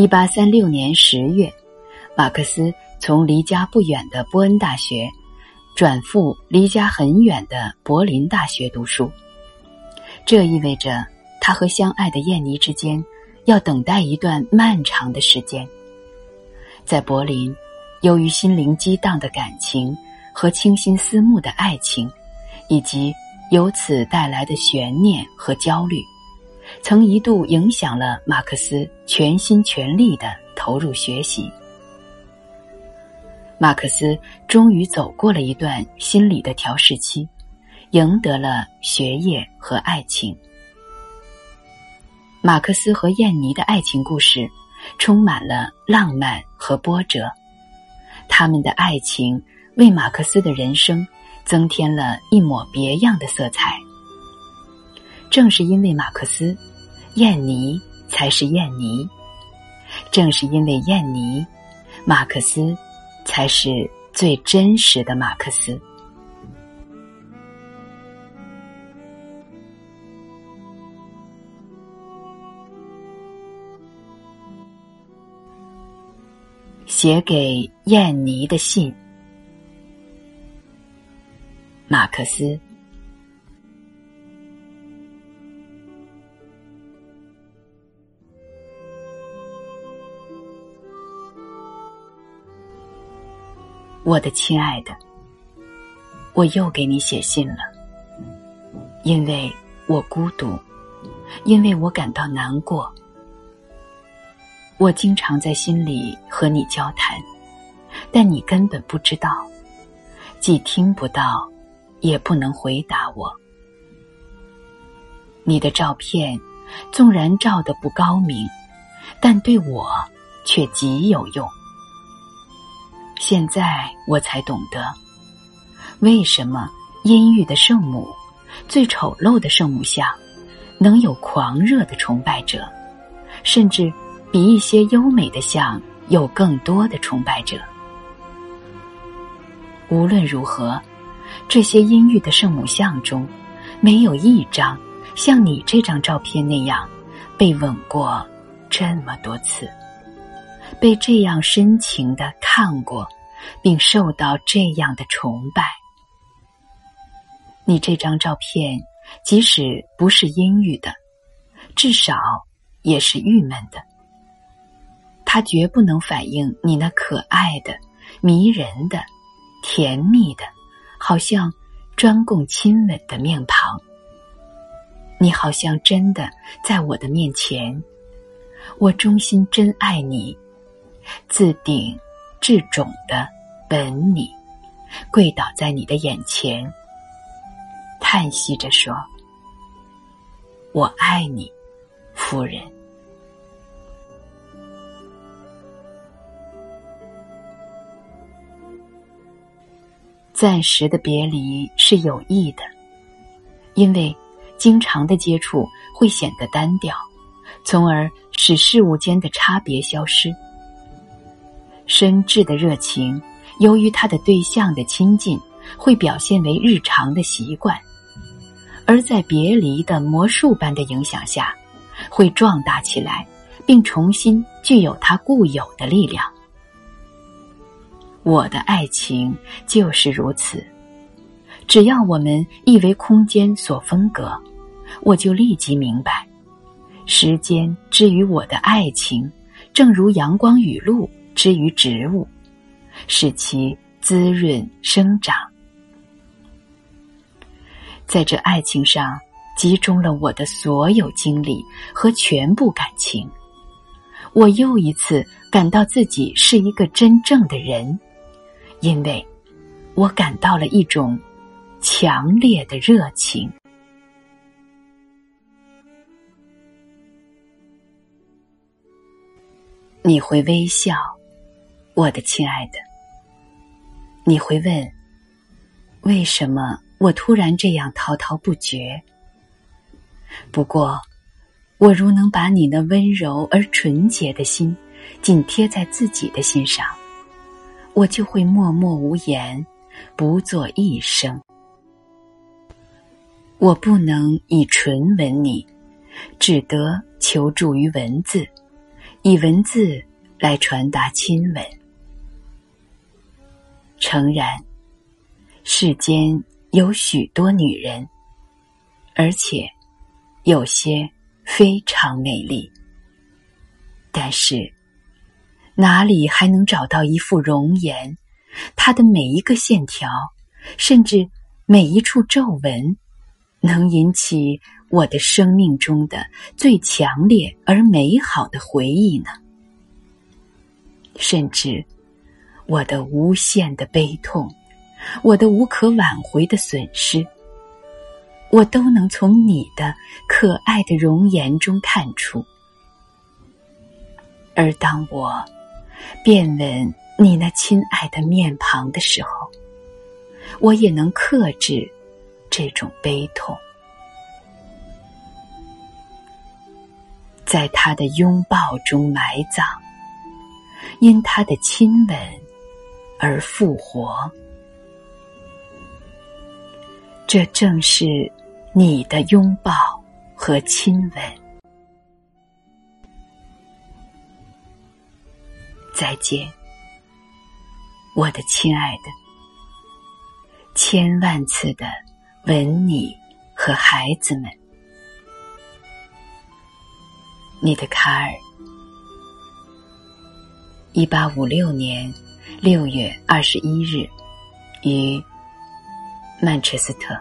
一八三六年十月，马克思从离家不远的波恩大学转赴离家很远的柏林大学读书。这意味着他和相爱的燕妮之间要等待一段漫长的时间。在柏林，由于心灵激荡的感情和倾心思慕的爱情，以及由此带来的悬念和焦虑，曾一度影响了马克思全心全力的投入学习。马克思终于走过了一段心理的调试期，赢得了学业和爱情。马克思和燕妮的爱情故事。充满了浪漫和波折，他们的爱情为马克思的人生增添了一抹别样的色彩。正是因为马克思，燕妮才是燕妮；正是因为燕妮，马克思才是最真实的马克思。写给燕妮的信，马克思。我的亲爱的，我又给你写信了，因为我孤独，因为我感到难过。我经常在心里和你交谈，但你根本不知道，既听不到，也不能回答我。你的照片纵然照得不高明，但对我却极有用。现在我才懂得，为什么阴郁的圣母、最丑陋的圣母像，能有狂热的崇拜者，甚至。比一些优美的像有更多的崇拜者。无论如何，这些阴郁的圣母像中，没有一张像你这张照片那样被吻过这么多次，被这样深情的看过，并受到这样的崇拜。你这张照片，即使不是阴郁的，至少也是郁闷的。它绝不能反映你那可爱的、迷人的、甜蜜的，好像专供亲吻的面庞。你好像真的在我的面前，我衷心真爱你，自顶至踵的吻你，跪倒在你的眼前，叹息着说：“我爱你，夫人。”暂时的别离是有益的，因为经常的接触会显得单调，从而使事物间的差别消失。深挚的热情，由于他的对象的亲近，会表现为日常的习惯；而在别离的魔术般的影响下，会壮大起来，并重新具有它固有的力量。我的爱情就是如此。只要我们一为空间所分隔，我就立即明白，时间之于我的爱情，正如阳光雨露之于植物，使其滋润生长。在这爱情上，集中了我的所有精力和全部感情。我又一次感到自己是一个真正的人。因为，我感到了一种强烈的热情。你会微笑，我的亲爱的。你会问，为什么我突然这样滔滔不绝？不过，我如能把你那温柔而纯洁的心紧贴在自己的心上。我就会默默无言，不作一声。我不能以唇吻你，只得求助于文字，以文字来传达亲吻。诚然，世间有许多女人，而且有些非常美丽，但是哪里还能找到一副容颜？她的每一个线条，甚至每一处皱纹，能引起我的生命中的最强烈而美好的回忆呢？甚至我的无限的悲痛，我的无可挽回的损失，我都能从你的可爱的容颜中看出。而当我便吻。你那亲爱的面庞的时候，我也能克制这种悲痛，在他的拥抱中埋葬，因他的亲吻而复活。这正是你的拥抱和亲吻。再见。我的亲爱的，千万次的吻你和孩子们，你的卡尔，一八五六年六月二十一日，于曼彻斯特。